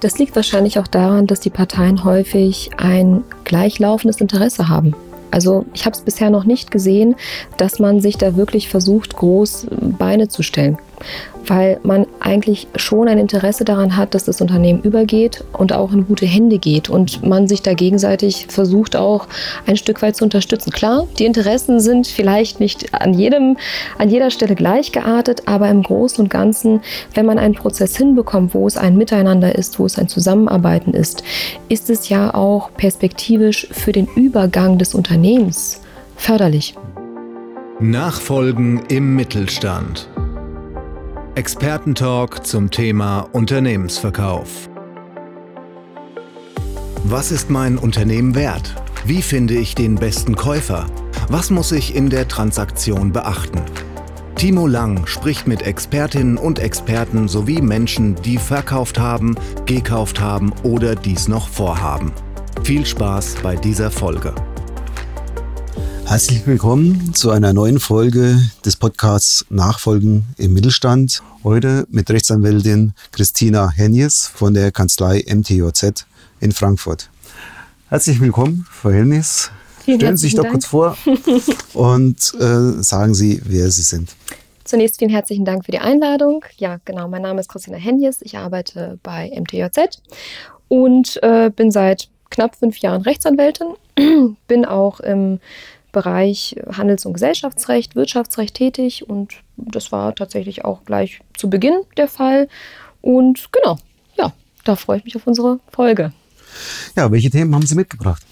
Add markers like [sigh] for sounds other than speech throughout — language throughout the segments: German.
Das liegt wahrscheinlich auch daran, dass die Parteien häufig ein gleichlaufendes Interesse haben. Also ich habe es bisher noch nicht gesehen, dass man sich da wirklich versucht, groß Beine zu stellen weil man eigentlich schon ein Interesse daran hat, dass das Unternehmen übergeht und auch in gute Hände geht und man sich da gegenseitig versucht auch ein Stück weit zu unterstützen. Klar, die Interessen sind vielleicht nicht an jedem, an jeder Stelle gleich geartet, aber im Großen und Ganzen, wenn man einen Prozess hinbekommt, wo es ein Miteinander ist, wo es ein Zusammenarbeiten ist, ist es ja auch perspektivisch für den Übergang des Unternehmens förderlich. Nachfolgen im Mittelstand. Expertentalk zum Thema Unternehmensverkauf. Was ist mein Unternehmen wert? Wie finde ich den besten Käufer? Was muss ich in der Transaktion beachten? Timo Lang spricht mit Expertinnen und Experten sowie Menschen, die verkauft haben, gekauft haben oder dies noch vorhaben. Viel Spaß bei dieser Folge. Herzlich willkommen zu einer neuen Folge des Podcasts Nachfolgen im Mittelstand. Heute mit Rechtsanwältin Christina Hennies von der Kanzlei MTJZ in Frankfurt. Herzlich willkommen, Frau Hennies. Stellen Sie sich doch Dank. kurz vor [laughs] und äh, sagen Sie, wer Sie sind. Zunächst vielen herzlichen Dank für die Einladung. Ja, genau, mein Name ist Christina Hennies. Ich arbeite bei MTJZ und äh, bin seit knapp fünf Jahren Rechtsanwältin. [clears throat] bin auch im Bereich Handels- und Gesellschaftsrecht, Wirtschaftsrecht tätig und das war tatsächlich auch gleich zu Beginn der Fall. Und genau, ja, da freue ich mich auf unsere Folge. Ja, welche Themen haben Sie mitgebracht?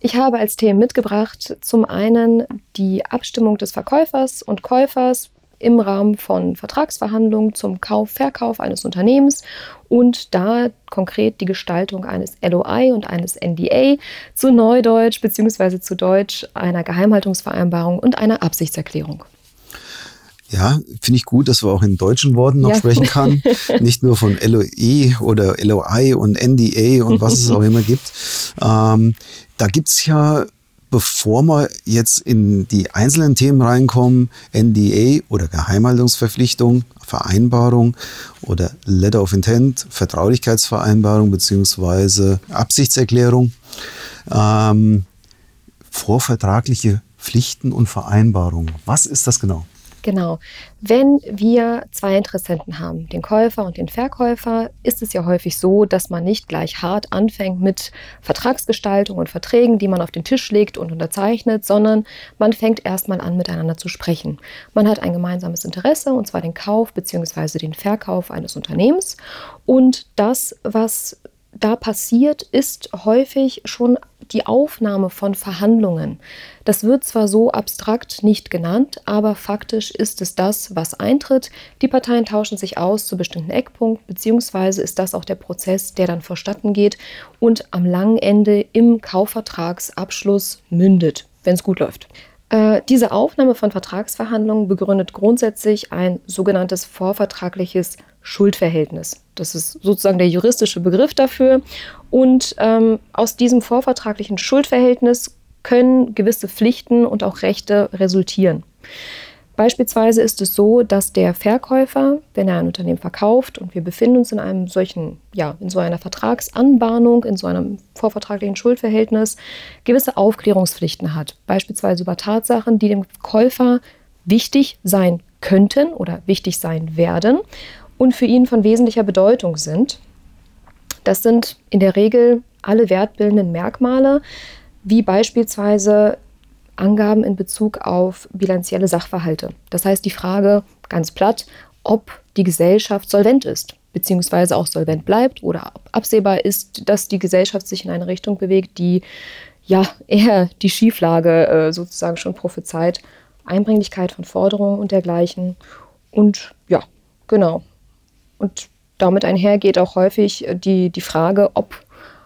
Ich habe als Themen mitgebracht zum einen die Abstimmung des Verkäufers und Käufers im Rahmen von Vertragsverhandlungen zum Kauf, Verkauf eines Unternehmens und da konkret die Gestaltung eines LOI und eines NDA zu Neudeutsch bzw. zu Deutsch einer Geheimhaltungsvereinbarung und einer Absichtserklärung. Ja, finde ich gut, dass wir auch in deutschen Worten noch ja. sprechen kann. [laughs] Nicht nur von LOE oder LOI und NDA und was es auch immer gibt. Ähm, da es ja bevor wir jetzt in die einzelnen Themen reinkommen, NDA oder Geheimhaltungsverpflichtung, Vereinbarung oder Letter of Intent, Vertraulichkeitsvereinbarung beziehungsweise Absichtserklärung, ähm, vorvertragliche Pflichten und Vereinbarungen. Was ist das genau? Genau. Wenn wir zwei Interessenten haben, den Käufer und den Verkäufer, ist es ja häufig so, dass man nicht gleich hart anfängt mit Vertragsgestaltung und Verträgen, die man auf den Tisch legt und unterzeichnet, sondern man fängt erstmal an, miteinander zu sprechen. Man hat ein gemeinsames Interesse, und zwar den Kauf bzw. den Verkauf eines Unternehmens. Und das, was da passiert, ist häufig schon die Aufnahme von Verhandlungen. Das wird zwar so abstrakt nicht genannt, aber faktisch ist es das, was eintritt. Die Parteien tauschen sich aus zu bestimmten Eckpunkten, beziehungsweise ist das auch der Prozess, der dann vorstatten geht und am langen Ende im Kaufvertragsabschluss mündet, wenn es gut läuft. Äh, diese Aufnahme von Vertragsverhandlungen begründet grundsätzlich ein sogenanntes vorvertragliches Schuldverhältnis. Das ist sozusagen der juristische Begriff dafür. Und ähm, aus diesem vorvertraglichen Schuldverhältnis können gewisse Pflichten und auch Rechte resultieren. Beispielsweise ist es so, dass der Verkäufer, wenn er ein Unternehmen verkauft und wir befinden uns in einem solchen, ja, in so einer Vertragsanbahnung, in so einem vorvertraglichen Schuldverhältnis, gewisse Aufklärungspflichten hat. Beispielsweise über Tatsachen, die dem Käufer wichtig sein könnten oder wichtig sein werden und für ihn von wesentlicher Bedeutung sind. Das sind in der Regel alle wertbildenden Merkmale, wie beispielsweise Angaben in Bezug auf bilanzielle Sachverhalte. Das heißt die Frage ganz platt, ob die Gesellschaft solvent ist, beziehungsweise auch solvent bleibt oder ob absehbar ist, dass die Gesellschaft sich in eine Richtung bewegt, die ja eher die Schieflage äh, sozusagen schon prophezeit. Einbringlichkeit von Forderungen und dergleichen. Und ja, genau. Und damit einhergeht auch häufig die, die Frage, ob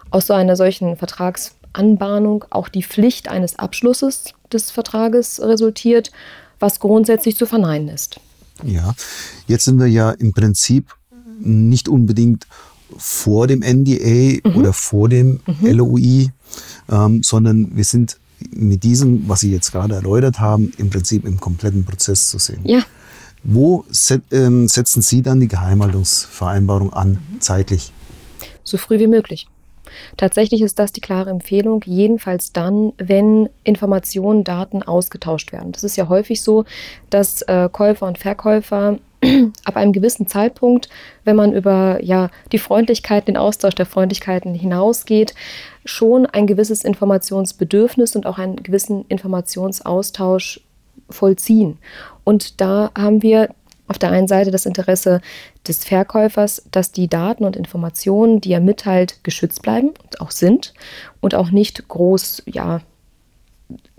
aus so einer solchen Vertragsanbahnung auch die Pflicht eines Abschlusses des Vertrages resultiert, was grundsätzlich zu verneinen ist. Ja, jetzt sind wir ja im Prinzip nicht unbedingt vor dem NDA mhm. oder vor dem mhm. LOI, ähm, sondern wir sind mit diesem, was Sie jetzt gerade erläutert haben, im Prinzip im kompletten Prozess zu sehen. Ja. Wo set, ähm, setzen Sie dann die Geheimhaltungsvereinbarung an, mhm. zeitlich? so früh wie möglich. Tatsächlich ist das die klare Empfehlung, jedenfalls dann, wenn Informationen, Daten ausgetauscht werden. Das ist ja häufig so, dass äh, Käufer und Verkäufer [clears throat] ab einem gewissen Zeitpunkt, wenn man über ja, die Freundlichkeit, den Austausch der Freundlichkeiten hinausgeht, schon ein gewisses Informationsbedürfnis und auch einen gewissen Informationsaustausch vollziehen. Und da haben wir auf der einen Seite das Interesse des Verkäufers, dass die Daten und Informationen, die er mitteilt, geschützt bleiben und auch sind und auch nicht groß ja,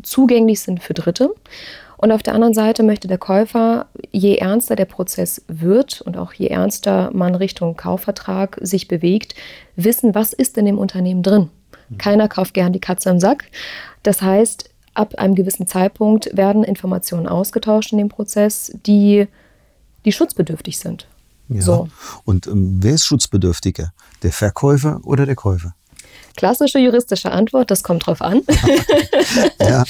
zugänglich sind für Dritte. Und auf der anderen Seite möchte der Käufer, je ernster der Prozess wird und auch je ernster man Richtung Kaufvertrag sich bewegt, wissen, was ist in dem Unternehmen drin. Keiner kauft gern die Katze im Sack. Das heißt, ab einem gewissen Zeitpunkt werden Informationen ausgetauscht in dem Prozess, die die schutzbedürftig sind. Ja. So. Und ähm, wer ist schutzbedürftiger? Der Verkäufer oder der Käufer? Klassische juristische Antwort, das kommt drauf an. [laughs] ja.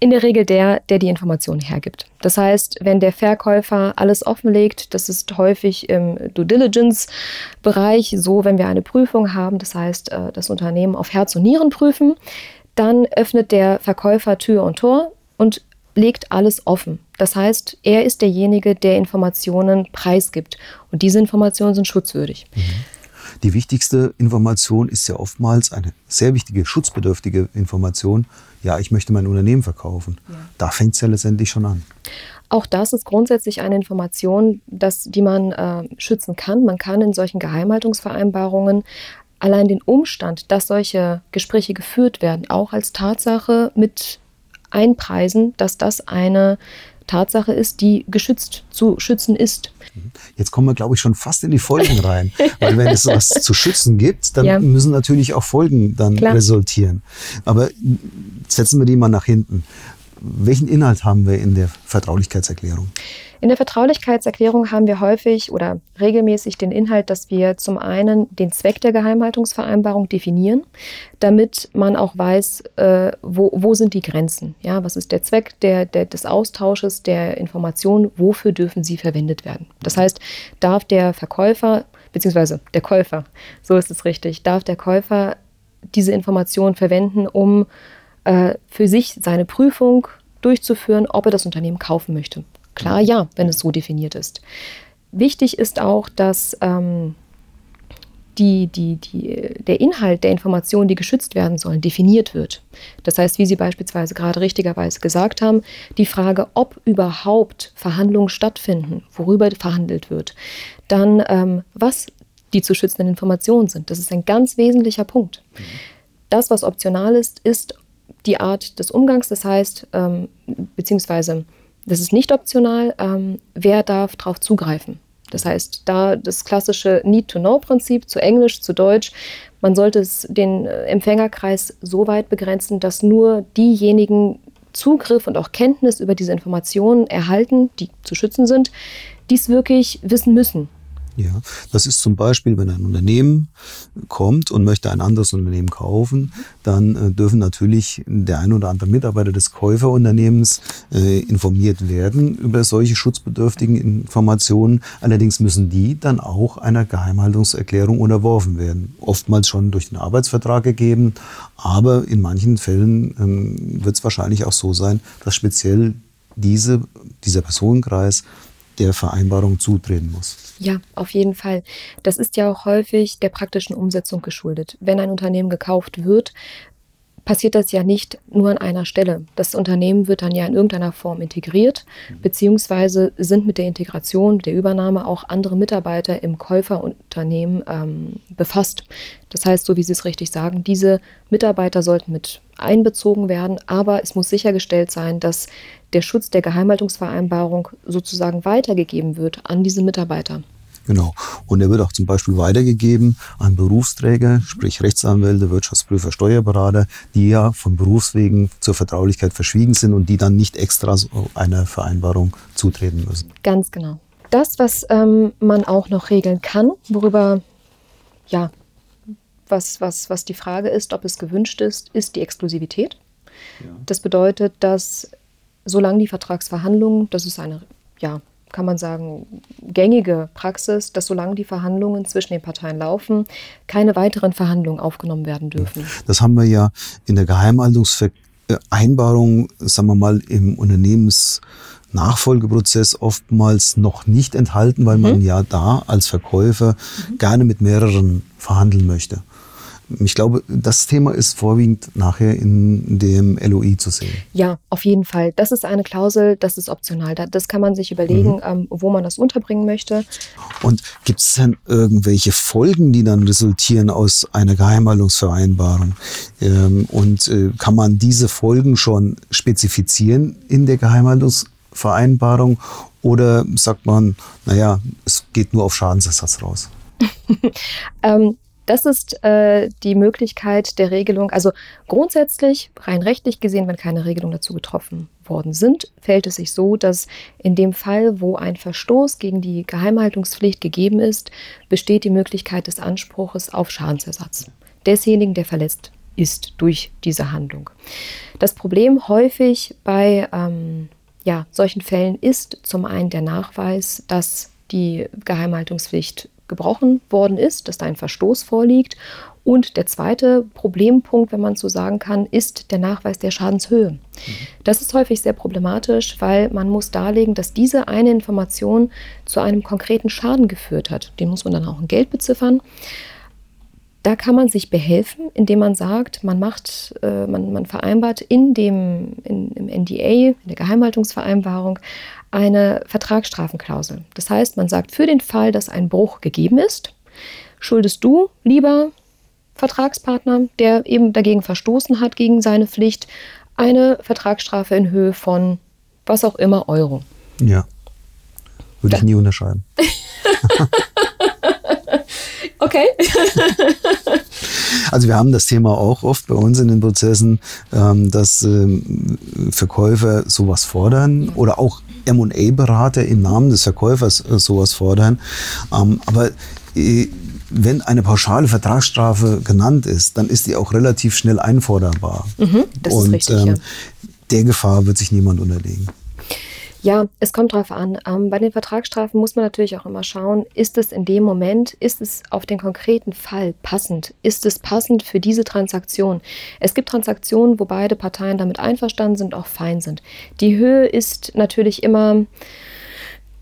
In der Regel der, der die Informationen hergibt. Das heißt, wenn der Verkäufer alles offenlegt, das ist häufig im Due Diligence-Bereich so, wenn wir eine Prüfung haben, das heißt, äh, das Unternehmen auf Herz und Nieren prüfen, dann öffnet der Verkäufer Tür und Tor und legt alles offen. Das heißt, er ist derjenige, der Informationen preisgibt. Und diese Informationen sind schutzwürdig. Mhm. Die wichtigste Information ist ja oftmals eine sehr wichtige, schutzbedürftige Information. Ja, ich möchte mein Unternehmen verkaufen. Ja. Da fängt es ja letztendlich schon an. Auch das ist grundsätzlich eine Information, das, die man äh, schützen kann. Man kann in solchen Geheimhaltungsvereinbarungen allein den Umstand, dass solche Gespräche geführt werden, auch als Tatsache mit einpreisen, dass das eine Tatsache ist, die geschützt zu schützen ist. Jetzt kommen wir, glaube ich, schon fast in die Folgen rein. [laughs] Weil wenn es was zu schützen gibt, dann ja. müssen natürlich auch Folgen dann Klar. resultieren. Aber setzen wir die mal nach hinten. Welchen Inhalt haben wir in der Vertraulichkeitserklärung? In der Vertraulichkeitserklärung haben wir häufig oder regelmäßig den Inhalt, dass wir zum einen den Zweck der Geheimhaltungsvereinbarung definieren, damit man auch weiß, äh, wo, wo sind die Grenzen. Ja, was ist der Zweck der, der, des Austausches der Informationen, wofür dürfen sie verwendet werden. Das heißt, darf der Verkäufer beziehungsweise der Käufer, so ist es richtig, darf der Käufer diese Informationen verwenden, um äh, für sich seine Prüfung durchzuführen, ob er das Unternehmen kaufen möchte. Klar ja, wenn es so definiert ist. Wichtig ist auch, dass ähm, die, die, die, der Inhalt der Informationen, die geschützt werden sollen, definiert wird. Das heißt, wie Sie beispielsweise gerade richtigerweise gesagt haben, die Frage, ob überhaupt Verhandlungen stattfinden, worüber verhandelt wird, dann ähm, was die zu schützenden Informationen sind. Das ist ein ganz wesentlicher Punkt. Das, was optional ist, ist die Art des Umgangs, das heißt, ähm, beziehungsweise das ist nicht optional. Ähm, wer darf darauf zugreifen? Das heißt, da das klassische Need-to-Know-Prinzip zu Englisch, zu Deutsch, man sollte es den äh, Empfängerkreis so weit begrenzen, dass nur diejenigen Zugriff und auch Kenntnis über diese Informationen erhalten, die zu schützen sind, dies wirklich wissen müssen. Ja, das ist zum Beispiel, wenn ein Unternehmen kommt und möchte ein anderes Unternehmen kaufen, dann äh, dürfen natürlich der ein oder andere Mitarbeiter des Käuferunternehmens äh, informiert werden über solche schutzbedürftigen Informationen. Allerdings müssen die dann auch einer Geheimhaltungserklärung unterworfen werden. Oftmals schon durch den Arbeitsvertrag gegeben, aber in manchen Fällen ähm, wird es wahrscheinlich auch so sein, dass speziell diese, dieser Personenkreis der Vereinbarung zutreten muss. Ja, auf jeden Fall. Das ist ja auch häufig der praktischen Umsetzung geschuldet. Wenn ein Unternehmen gekauft wird, passiert das ja nicht nur an einer Stelle. Das Unternehmen wird dann ja in irgendeiner Form integriert, beziehungsweise sind mit der Integration, der Übernahme auch andere Mitarbeiter im Käuferunternehmen ähm, befasst. Das heißt, so wie Sie es richtig sagen, diese Mitarbeiter sollten mit einbezogen werden, aber es muss sichergestellt sein, dass der Schutz der Geheimhaltungsvereinbarung sozusagen weitergegeben wird an diese Mitarbeiter. Genau. Und er wird auch zum Beispiel weitergegeben an Berufsträger, sprich Rechtsanwälte, Wirtschaftsprüfer, Steuerberater, die ja von Berufswegen zur Vertraulichkeit verschwiegen sind und die dann nicht extra so einer Vereinbarung zutreten müssen. Ganz genau. Das, was ähm, man auch noch regeln kann, worüber, ja, was, was, was die Frage ist, ob es gewünscht ist, ist die Exklusivität. Ja. Das bedeutet, dass solange die Vertragsverhandlungen, das ist eine ja, kann man sagen, gängige Praxis, dass solange die Verhandlungen zwischen den Parteien laufen, keine weiteren Verhandlungen aufgenommen werden dürfen. Das haben wir ja in der Geheimhaltungsvereinbarung, sagen wir mal, im Unternehmensnachfolgeprozess oftmals noch nicht enthalten, weil man mhm. ja da als Verkäufer mhm. gerne mit mehreren verhandeln möchte. Ich glaube, das Thema ist vorwiegend nachher in dem LOI zu sehen. Ja, auf jeden Fall. Das ist eine Klausel, das ist optional. Das kann man sich überlegen, mhm. ähm, wo man das unterbringen möchte. Und gibt es denn irgendwelche Folgen, die dann resultieren aus einer Geheimhaltungsvereinbarung? Ähm, und äh, kann man diese Folgen schon spezifizieren in der Geheimhaltungsvereinbarung? Oder sagt man, naja, es geht nur auf Schadensersatz raus? [laughs] ähm, das ist äh, die Möglichkeit der Regelung. Also grundsätzlich, rein rechtlich gesehen, wenn keine Regelungen dazu getroffen worden sind, fällt es sich so, dass in dem Fall, wo ein Verstoß gegen die Geheimhaltungspflicht gegeben ist, besteht die Möglichkeit des Anspruches auf Schadensersatz desjenigen, der verletzt ist durch diese Handlung. Das Problem häufig bei ähm, ja, solchen Fällen ist zum einen der Nachweis, dass die Geheimhaltungspflicht gebrochen worden ist, dass da ein Verstoß vorliegt. Und der zweite Problempunkt, wenn man so sagen kann, ist der Nachweis der Schadenshöhe. Mhm. Das ist häufig sehr problematisch, weil man muss darlegen, dass diese eine Information zu einem konkreten Schaden geführt hat. Den muss man dann auch in Geld beziffern. Da kann man sich behelfen, indem man sagt, man macht, äh, man, man vereinbart in dem in, im NDA, in der Geheimhaltungsvereinbarung, eine Vertragsstrafenklausel. Das heißt, man sagt, für den Fall, dass ein Bruch gegeben ist, schuldest du, lieber Vertragspartner, der eben dagegen verstoßen hat, gegen seine Pflicht, eine Vertragsstrafe in Höhe von was auch immer Euro. Ja. Würde da. ich nie unterschreiben. [laughs] okay. Also wir haben das Thema auch oft bei uns in den Prozessen, ähm, dass ähm, Verkäufer sowas fordern oder auch M&A-Berater im Namen des Verkäufers äh, sowas fordern. Ähm, aber äh, wenn eine pauschale Vertragsstrafe genannt ist, dann ist die auch relativ schnell einforderbar. Mhm, das Und ist richtig, ähm, ja. der Gefahr wird sich niemand unterlegen. Ja, es kommt drauf an. Ähm, bei den Vertragsstrafen muss man natürlich auch immer schauen, ist es in dem Moment, ist es auf den konkreten Fall passend? Ist es passend für diese Transaktion? Es gibt Transaktionen, wo beide Parteien damit einverstanden sind, auch fein sind. Die Höhe ist natürlich immer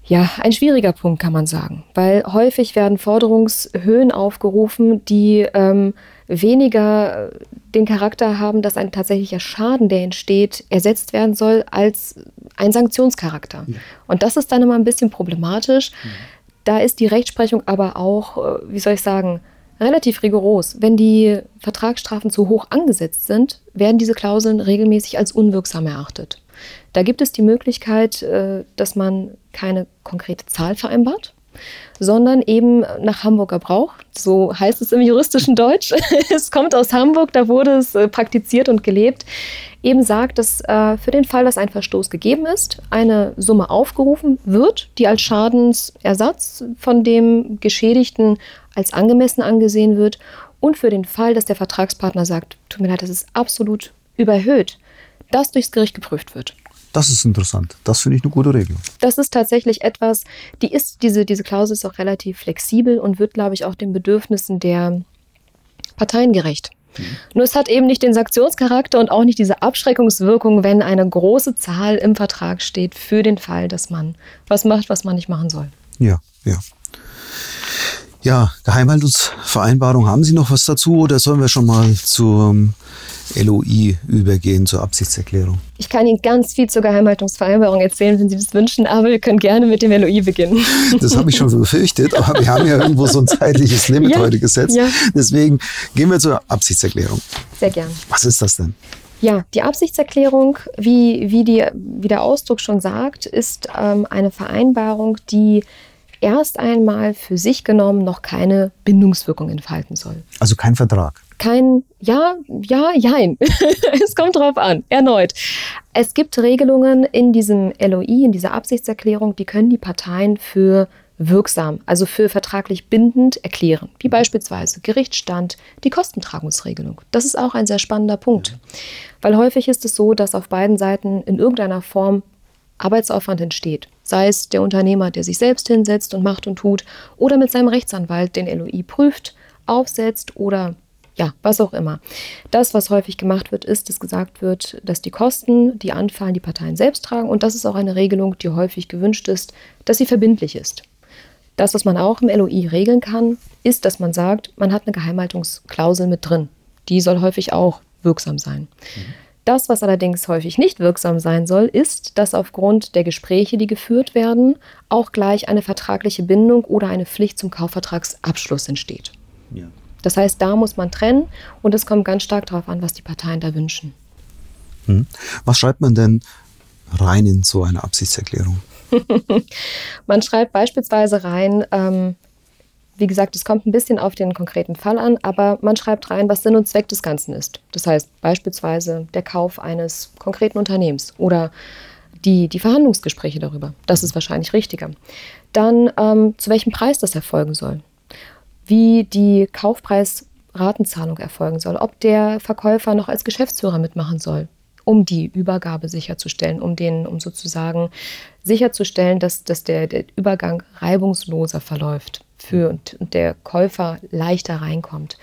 ja, ein schwieriger Punkt kann man sagen, weil häufig werden Forderungshöhen aufgerufen, die ähm, weniger den Charakter haben, dass ein tatsächlicher Schaden, der entsteht, ersetzt werden soll, als ein Sanktionscharakter. Ja. Und das ist dann immer ein bisschen problematisch. Ja. Da ist die Rechtsprechung aber auch, äh, wie soll ich sagen, relativ rigoros. Wenn die Vertragsstrafen zu hoch angesetzt sind, werden diese Klauseln regelmäßig als unwirksam erachtet. Da gibt es die Möglichkeit, äh, dass man keine konkrete Zahl vereinbart, sondern eben nach Hamburger Brauch. So heißt es im juristischen Deutsch. [laughs] es kommt aus Hamburg, da wurde es äh, praktiziert und gelebt. Eben sagt, dass äh, für den Fall, dass ein Verstoß gegeben ist, eine Summe aufgerufen wird, die als Schadensersatz von dem Geschädigten als angemessen angesehen wird. Und für den Fall, dass der Vertragspartner sagt, tut mir leid, das ist absolut überhöht, das durchs Gericht geprüft wird. Das ist interessant. Das finde ich eine gute Regel. Das ist tatsächlich etwas, die ist, diese, diese Klausel ist auch relativ flexibel und wird, glaube ich, auch den Bedürfnissen der Parteien gerecht. Mhm. Nur es hat eben nicht den Sanktionscharakter und auch nicht diese Abschreckungswirkung, wenn eine große Zahl im Vertrag steht für den Fall, dass man was macht, was man nicht machen soll. Ja, ja. Ja, Geheimhaltungsvereinbarung, haben Sie noch was dazu oder sollen wir schon mal zum LOI übergehen, zur Absichtserklärung? Ich kann Ihnen ganz viel zur Geheimhaltungsvereinbarung erzählen, wenn Sie das wünschen, aber wir können gerne mit dem LOI beginnen. [laughs] Das habe ich schon befürchtet, aber wir haben ja irgendwo so ein zeitliches Limit ja, heute gesetzt. Ja. Deswegen gehen wir zur Absichtserklärung. Sehr gern. Was ist das denn? Ja, die Absichtserklärung, wie, wie, die, wie der Ausdruck schon sagt, ist ähm, eine Vereinbarung, die erst einmal für sich genommen noch keine Bindungswirkung entfalten soll. Also kein Vertrag. Kein, ja, ja, jein. [laughs] es kommt drauf an. Erneut. Es gibt Regelungen in diesem LOI, in dieser Absichtserklärung, die können die Parteien für wirksam, also für vertraglich bindend erklären, wie beispielsweise Gerichtsstand, die Kostentragungsregelung. Das ist auch ein sehr spannender Punkt, weil häufig ist es so, dass auf beiden Seiten in irgendeiner Form Arbeitsaufwand entsteht. sei es der Unternehmer, der sich selbst hinsetzt und macht und tut, oder mit seinem Rechtsanwalt den LOI prüft, aufsetzt oder ja, was auch immer. Das, was häufig gemacht wird, ist, dass gesagt wird, dass die Kosten, die anfallen, die Parteien selbst tragen. Und das ist auch eine Regelung, die häufig gewünscht ist, dass sie verbindlich ist. Das, was man auch im LOI regeln kann, ist, dass man sagt, man hat eine Geheimhaltungsklausel mit drin. Die soll häufig auch wirksam sein. Mhm. Das, was allerdings häufig nicht wirksam sein soll, ist, dass aufgrund der Gespräche, die geführt werden, auch gleich eine vertragliche Bindung oder eine Pflicht zum Kaufvertragsabschluss entsteht. Ja. Das heißt, da muss man trennen und es kommt ganz stark darauf an, was die Parteien da wünschen. Hm. Was schreibt man denn rein in so eine Absichtserklärung? [laughs] man schreibt beispielsweise rein, ähm, wie gesagt, es kommt ein bisschen auf den konkreten Fall an, aber man schreibt rein, was Sinn und Zweck des Ganzen ist. Das heißt beispielsweise der Kauf eines konkreten Unternehmens oder die, die Verhandlungsgespräche darüber. Das ist wahrscheinlich richtiger. Dann, ähm, zu welchem Preis das erfolgen soll. Wie die Kaufpreisratenzahlung erfolgen soll. Ob der Verkäufer noch als Geschäftsführer mitmachen soll, um die Übergabe sicherzustellen, um den, um sozusagen sicherzustellen, dass, dass der, der Übergang reibungsloser verläuft für und, und der Käufer leichter reinkommt.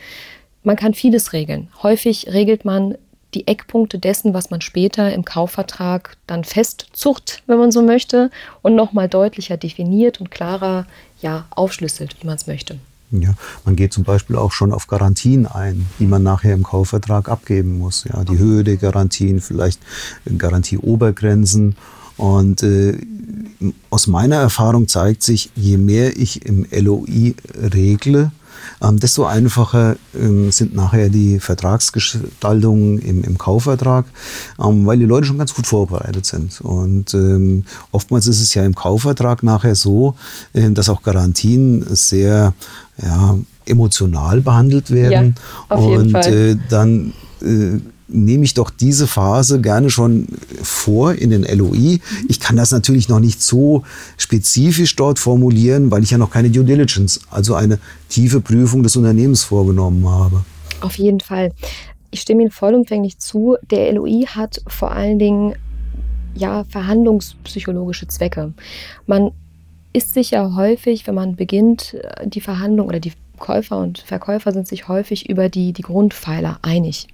Man kann vieles regeln. Häufig regelt man die Eckpunkte dessen, was man später im Kaufvertrag dann festzucht, wenn man so möchte, und nochmal deutlicher definiert und klarer ja, aufschlüsselt, wie man es möchte. Ja, man geht zum Beispiel auch schon auf Garantien ein, die man nachher im Kaufvertrag abgeben muss. Ja, die Höhe der Garantien, vielleicht Garantieobergrenzen. Und äh, aus meiner Erfahrung zeigt sich, je mehr ich im LOI regle, ähm, desto einfacher ähm, sind nachher die Vertragsgestaltungen im, im Kaufvertrag, ähm, weil die Leute schon ganz gut vorbereitet sind. Und ähm, oftmals ist es ja im Kaufvertrag nachher so, äh, dass auch Garantien sehr ja, emotional behandelt werden. Ja, und. Äh, dann äh, nehme ich doch diese Phase gerne schon vor in den LOI. Ich kann das natürlich noch nicht so spezifisch dort formulieren, weil ich ja noch keine Due Diligence, also eine tiefe Prüfung des Unternehmens vorgenommen habe. Auf jeden Fall. Ich stimme Ihnen vollumfänglich zu. Der LOI hat vor allen Dingen ja verhandlungspsychologische Zwecke. Man ist sich ja häufig, wenn man beginnt, die Verhandlung oder die Käufer und Verkäufer sind sich häufig über die, die Grundpfeiler einig.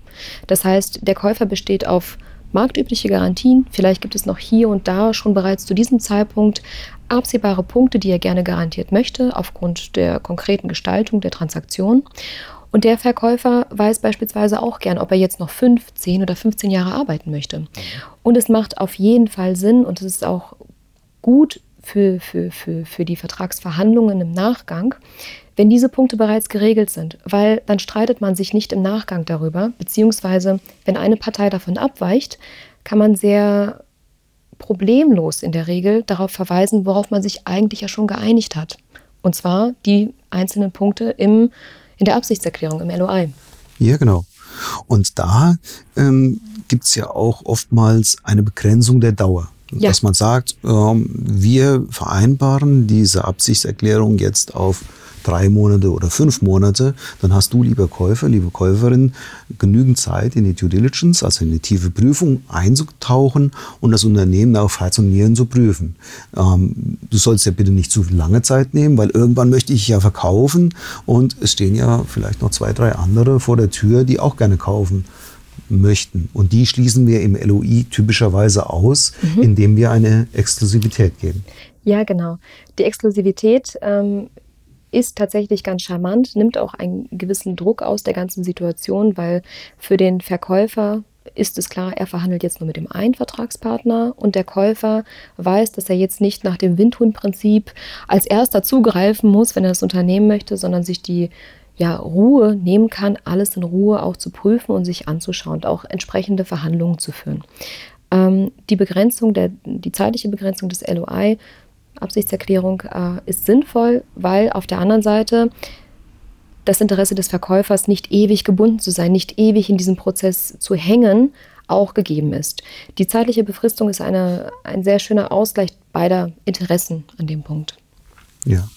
Das heißt, der Käufer besteht auf marktübliche Garantien. Vielleicht gibt es noch hier und da schon bereits zu diesem Zeitpunkt absehbare Punkte, die er gerne garantiert möchte, aufgrund der konkreten Gestaltung der Transaktion. Und der Verkäufer weiß beispielsweise auch gern, ob er jetzt noch fünf, zehn oder 15 Jahre arbeiten möchte. Und es macht auf jeden Fall Sinn und es ist auch gut für, für, für, für die Vertragsverhandlungen im Nachgang, wenn diese Punkte bereits geregelt sind, weil dann streitet man sich nicht im Nachgang darüber, beziehungsweise wenn eine Partei davon abweicht, kann man sehr problemlos in der Regel darauf verweisen, worauf man sich eigentlich ja schon geeinigt hat. Und zwar die einzelnen Punkte im, in der Absichtserklärung, im LOI. Ja, genau. Und da ähm, gibt es ja auch oftmals eine Begrenzung der Dauer. Ja. Dass man sagt, ähm, wir vereinbaren diese Absichtserklärung jetzt auf drei Monate oder fünf Monate, dann hast du, lieber Käufer, liebe Käuferin, genügend Zeit in die Due Diligence, also in die tiefe Prüfung einzutauchen und das Unternehmen auf Herz und Nieren zu prüfen. Ähm, du sollst ja bitte nicht zu lange Zeit nehmen, weil irgendwann möchte ich ja verkaufen und es stehen ja vielleicht noch zwei, drei andere vor der Tür, die auch gerne kaufen möchten. Und die schließen wir im LOI typischerweise aus, mhm. indem wir eine Exklusivität geben. Ja, genau. Die Exklusivität ähm, ist tatsächlich ganz charmant, nimmt auch einen gewissen Druck aus der ganzen Situation, weil für den Verkäufer ist es klar, er verhandelt jetzt nur mit dem einen Vertragspartner und der Käufer weiß, dass er jetzt nicht nach dem Windhuhn-Prinzip als erster zugreifen muss, wenn er das Unternehmen möchte, sondern sich die ja, Ruhe nehmen kann, alles in Ruhe auch zu prüfen und sich anzuschauen und auch entsprechende Verhandlungen zu führen. Ähm, die Begrenzung, der, die zeitliche Begrenzung des LOI Absichtserklärung äh, ist sinnvoll, weil auf der anderen Seite das Interesse des Verkäufers, nicht ewig gebunden zu sein, nicht ewig in diesem Prozess zu hängen, auch gegeben ist. Die zeitliche Befristung ist eine, ein sehr schöner Ausgleich beider Interessen an dem Punkt. Ja.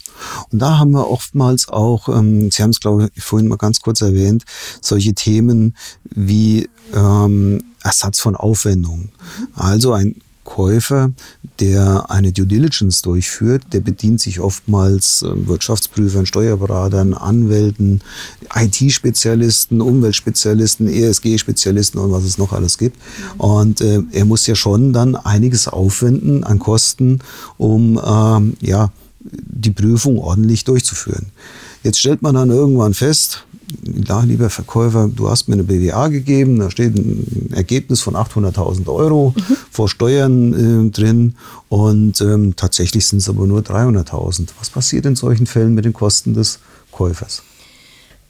Und da haben wir oftmals auch, ähm, Sie haben es, glaube ich, vorhin mal ganz kurz erwähnt, solche Themen wie ähm, Ersatz von Aufwendungen. Also ein Käufer, der eine Due Diligence durchführt, der bedient sich oftmals äh, Wirtschaftsprüfern, Steuerberatern, Anwälten, IT-Spezialisten, Umweltspezialisten, ESG-Spezialisten und was es noch alles gibt. Und äh, er muss ja schon dann einiges aufwenden an Kosten, um ähm, ja, die Prüfung ordentlich durchzuführen. Jetzt stellt man dann irgendwann fest, ja, lieber Verkäufer, du hast mir eine BWA gegeben, da steht ein Ergebnis von 800.000 Euro mhm. vor Steuern äh, drin und ähm, tatsächlich sind es aber nur 300.000. Was passiert in solchen Fällen mit den Kosten des Käufers?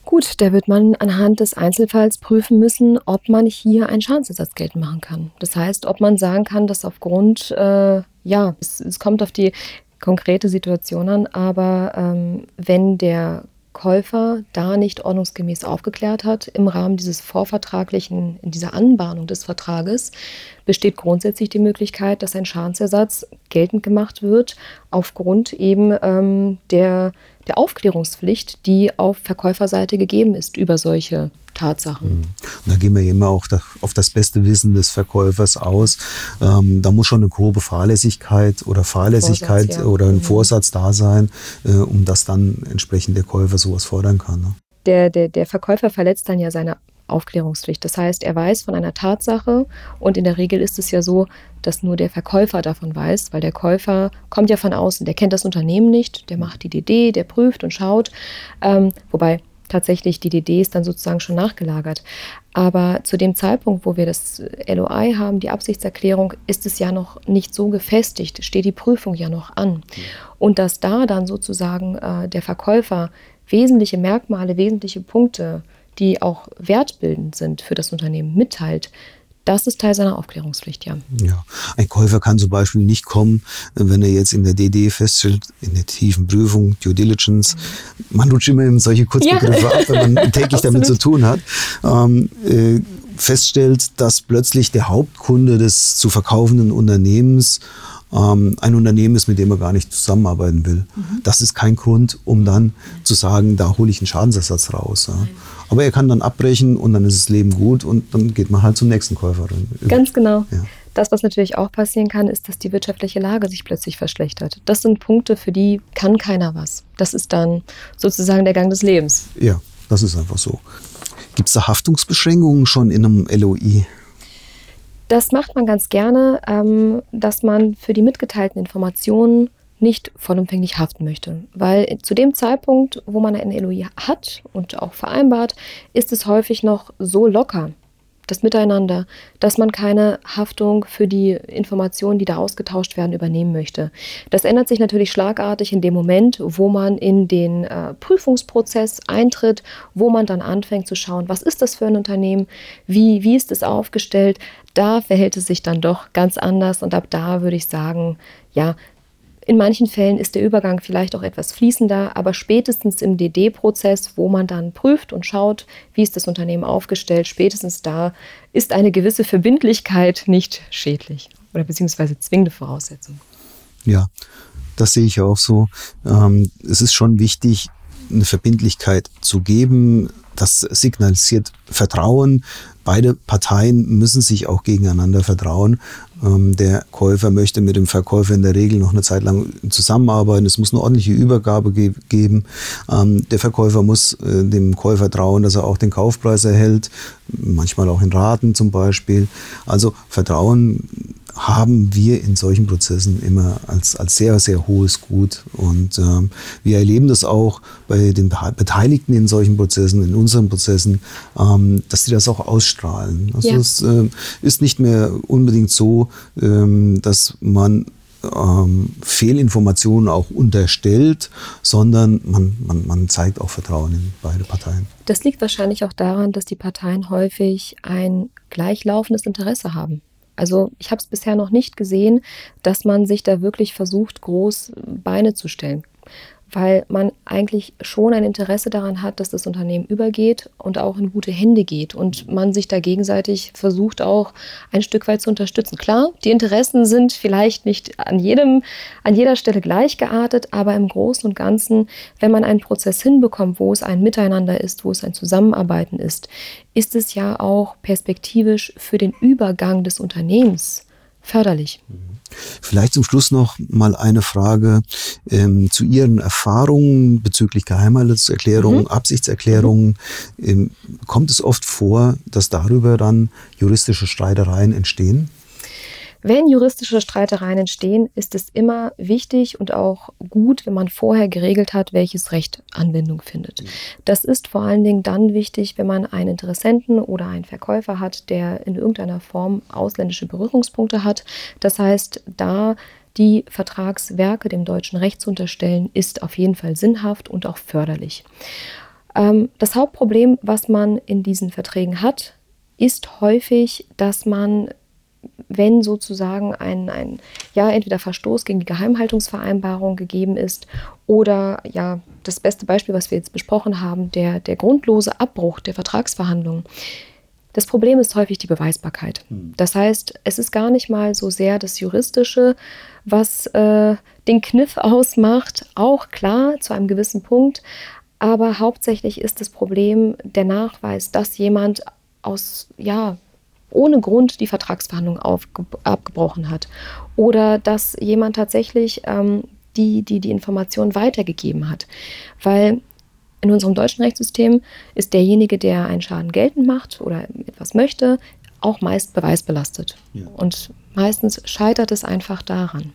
Gut, da wird man anhand des Einzelfalls prüfen müssen, ob man hier einen Schadensersatz geltend machen kann. Das heißt, ob man sagen kann, dass aufgrund, äh, ja, es, es, kommt auf die konkrete Situation an, aber ähm, wenn der Käufer da nicht ordnungsgemäß aufgeklärt hat im Rahmen dieses vorvertraglichen, in dieser Anbahnung des Vertrages, besteht grundsätzlich die Möglichkeit, dass ein Schadensersatz geltend gemacht wird aufgrund eben ähm, der, der Aufklärungspflicht, die auf Verkäuferseite gegeben ist über solche Tatsachen. Mhm. Da gehen wir immer auch auf das beste Wissen des Verkäufers aus. Ähm, da muss schon eine grobe Fahrlässigkeit oder Fahrlässigkeit Vorsatz, ja. oder ein mhm. Vorsatz da sein, äh, um dass dann entsprechend der Käufer sowas fordern kann. Ne? Der, der, der Verkäufer verletzt dann ja seine Aufklärungspflicht. Das heißt, er weiß von einer Tatsache und in der Regel ist es ja so, dass nur der Verkäufer davon weiß, weil der Käufer kommt ja von außen, der kennt das Unternehmen nicht, der macht die DD, der prüft und schaut. Ähm, wobei tatsächlich die DD ist dann sozusagen schon nachgelagert. Aber zu dem Zeitpunkt, wo wir das LOI haben, die Absichtserklärung, ist es ja noch nicht so gefestigt, steht die Prüfung ja noch an. Und dass da dann sozusagen äh, der Verkäufer wesentliche Merkmale, wesentliche Punkte, die auch wertbildend sind für das Unternehmen, mitteilt, das ist Teil seiner Aufklärungspflicht, ja. Ja, ein Käufer kann zum Beispiel nicht kommen, wenn er jetzt in der DD feststellt, in der tiefen Prüfung, Due Diligence, man rutscht immer in solche Kurzbegriffe ja. ab, wenn man [laughs] täglich damit zu tun hat, ähm, äh, feststellt, dass plötzlich der Hauptkunde des zu verkaufenden Unternehmens ähm, ein Unternehmen ist, mit dem er gar nicht zusammenarbeiten will. Mhm. Das ist kein Grund, um dann zu sagen, da hole ich einen Schadensersatz raus. Ja. Aber er kann dann abbrechen und dann ist das Leben gut und dann geht man halt zum nächsten Käufer. Ganz genau. Ja. Das, was natürlich auch passieren kann, ist, dass die wirtschaftliche Lage sich plötzlich verschlechtert. Das sind Punkte, für die kann keiner was. Das ist dann sozusagen der Gang des Lebens. Ja, das ist einfach so. Gibt es da Haftungsbeschränkungen schon in einem LOI? Das macht man ganz gerne, ähm, dass man für die mitgeteilten Informationen nicht vollumfänglich haften möchte. Weil zu dem Zeitpunkt, wo man ein LOI hat und auch vereinbart, ist es häufig noch so locker, das Miteinander, dass man keine Haftung für die Informationen, die da ausgetauscht werden, übernehmen möchte. Das ändert sich natürlich schlagartig in dem Moment, wo man in den äh, Prüfungsprozess eintritt, wo man dann anfängt zu schauen, was ist das für ein Unternehmen, wie, wie ist es aufgestellt. Da verhält es sich dann doch ganz anders und ab da würde ich sagen, ja, in manchen Fällen ist der Übergang vielleicht auch etwas fließender, aber spätestens im DD-Prozess, wo man dann prüft und schaut, wie ist das Unternehmen aufgestellt, spätestens da ist eine gewisse Verbindlichkeit nicht schädlich oder beziehungsweise zwingende Voraussetzung. Ja, das sehe ich auch so. Ähm, es ist schon wichtig, eine Verbindlichkeit zu geben. Das signalisiert Vertrauen. Beide Parteien müssen sich auch gegeneinander vertrauen. Ähm, der Käufer möchte mit dem Verkäufer in der Regel noch eine Zeit lang zusammenarbeiten. Es muss eine ordentliche Übergabe ge geben. Ähm, der Verkäufer muss äh, dem Käufer trauen, dass er auch den Kaufpreis erhält, manchmal auch in Raten zum Beispiel. Also Vertrauen haben wir in solchen Prozessen immer als, als sehr, sehr hohes Gut. Und ähm, wir erleben das auch bei den Beteiligten in solchen Prozessen, in unseren Prozessen, ähm, dass sie das auch ausstrahlen. Also ja. es äh, ist nicht mehr unbedingt so, ähm, dass man ähm, Fehlinformationen auch unterstellt, sondern man, man, man zeigt auch Vertrauen in beide Parteien. Das liegt wahrscheinlich auch daran, dass die Parteien häufig ein gleichlaufendes Interesse haben. Also ich habe es bisher noch nicht gesehen, dass man sich da wirklich versucht, groß Beine zu stellen weil man eigentlich schon ein Interesse daran hat, dass das Unternehmen übergeht und auch in gute Hände geht und man sich da gegenseitig versucht auch ein Stück weit zu unterstützen. Klar, die Interessen sind vielleicht nicht an jedem, an jeder Stelle gleich geartet, aber im Großen und Ganzen, wenn man einen Prozess hinbekommt, wo es ein Miteinander ist, wo es ein Zusammenarbeiten ist, ist es ja auch perspektivisch für den Übergang des Unternehmens förderlich. Vielleicht zum Schluss noch mal eine Frage ähm, zu Ihren Erfahrungen bezüglich Geheimhaltungserklärungen, mhm. Absichtserklärungen. Ähm, kommt es oft vor, dass darüber dann juristische Streitereien entstehen? Wenn juristische Streitereien entstehen, ist es immer wichtig und auch gut, wenn man vorher geregelt hat, welches Recht Anwendung findet. Das ist vor allen Dingen dann wichtig, wenn man einen Interessenten oder einen Verkäufer hat, der in irgendeiner Form ausländische Berührungspunkte hat. Das heißt, da die Vertragswerke dem deutschen Recht zu unterstellen, ist auf jeden Fall sinnhaft und auch förderlich. Ähm, das Hauptproblem, was man in diesen Verträgen hat, ist häufig, dass man wenn sozusagen ein, ein ja, entweder Verstoß gegen die Geheimhaltungsvereinbarung gegeben ist oder ja, das beste Beispiel, was wir jetzt besprochen haben, der, der grundlose Abbruch der Vertragsverhandlungen. Das Problem ist häufig die Beweisbarkeit. Hm. Das heißt, es ist gar nicht mal so sehr das Juristische, was äh, den Kniff ausmacht, auch klar zu einem gewissen Punkt, aber hauptsächlich ist das Problem der Nachweis, dass jemand aus ja, ohne Grund die Vertragsverhandlung abgebrochen hat oder dass jemand tatsächlich ähm, die, die die Information weitergegeben hat. Weil in unserem deutschen Rechtssystem ist derjenige, der einen Schaden geltend macht oder etwas möchte, auch meist beweisbelastet. Ja. Und meistens scheitert es einfach daran.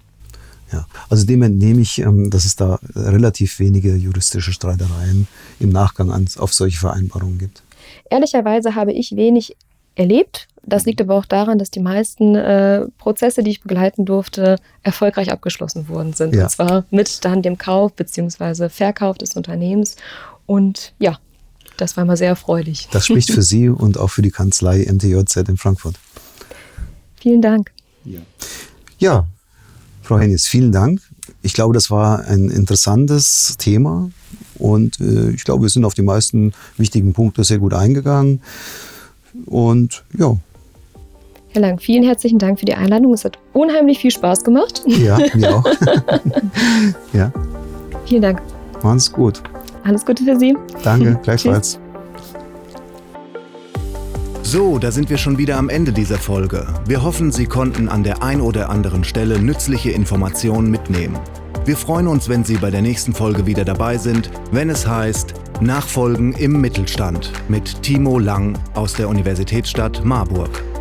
Ja, also dem entnehme ich, ähm, dass es da relativ wenige juristische Streitereien im Nachgang auf solche Vereinbarungen gibt. Ehrlicherweise habe ich wenig erlebt. Das liegt aber auch daran, dass die meisten äh, Prozesse, die ich begleiten durfte, erfolgreich abgeschlossen worden sind. Ja. Und zwar mit dann dem Kauf bzw. Verkauf des Unternehmens. Und ja, das war immer sehr erfreulich. Das spricht für Sie und auch für die Kanzlei MTJZ in Frankfurt. Vielen Dank. Ja, ja Frau Hennis, vielen Dank. Ich glaube, das war ein interessantes Thema und äh, ich glaube, wir sind auf die meisten wichtigen Punkte sehr gut eingegangen. Und ja. Herr Lang, vielen herzlichen Dank für die Einladung. Es hat unheimlich viel Spaß gemacht. Ja, mir auch. [laughs] ja. Vielen Dank. Machen's gut. Alles Gute für Sie. Danke, [laughs] gleichfalls. So, da sind wir schon wieder am Ende dieser Folge. Wir hoffen, Sie konnten an der ein oder anderen Stelle nützliche Informationen mitnehmen. Wir freuen uns, wenn Sie bei der nächsten Folge wieder dabei sind, wenn es heißt Nachfolgen im Mittelstand mit Timo Lang aus der Universitätsstadt Marburg.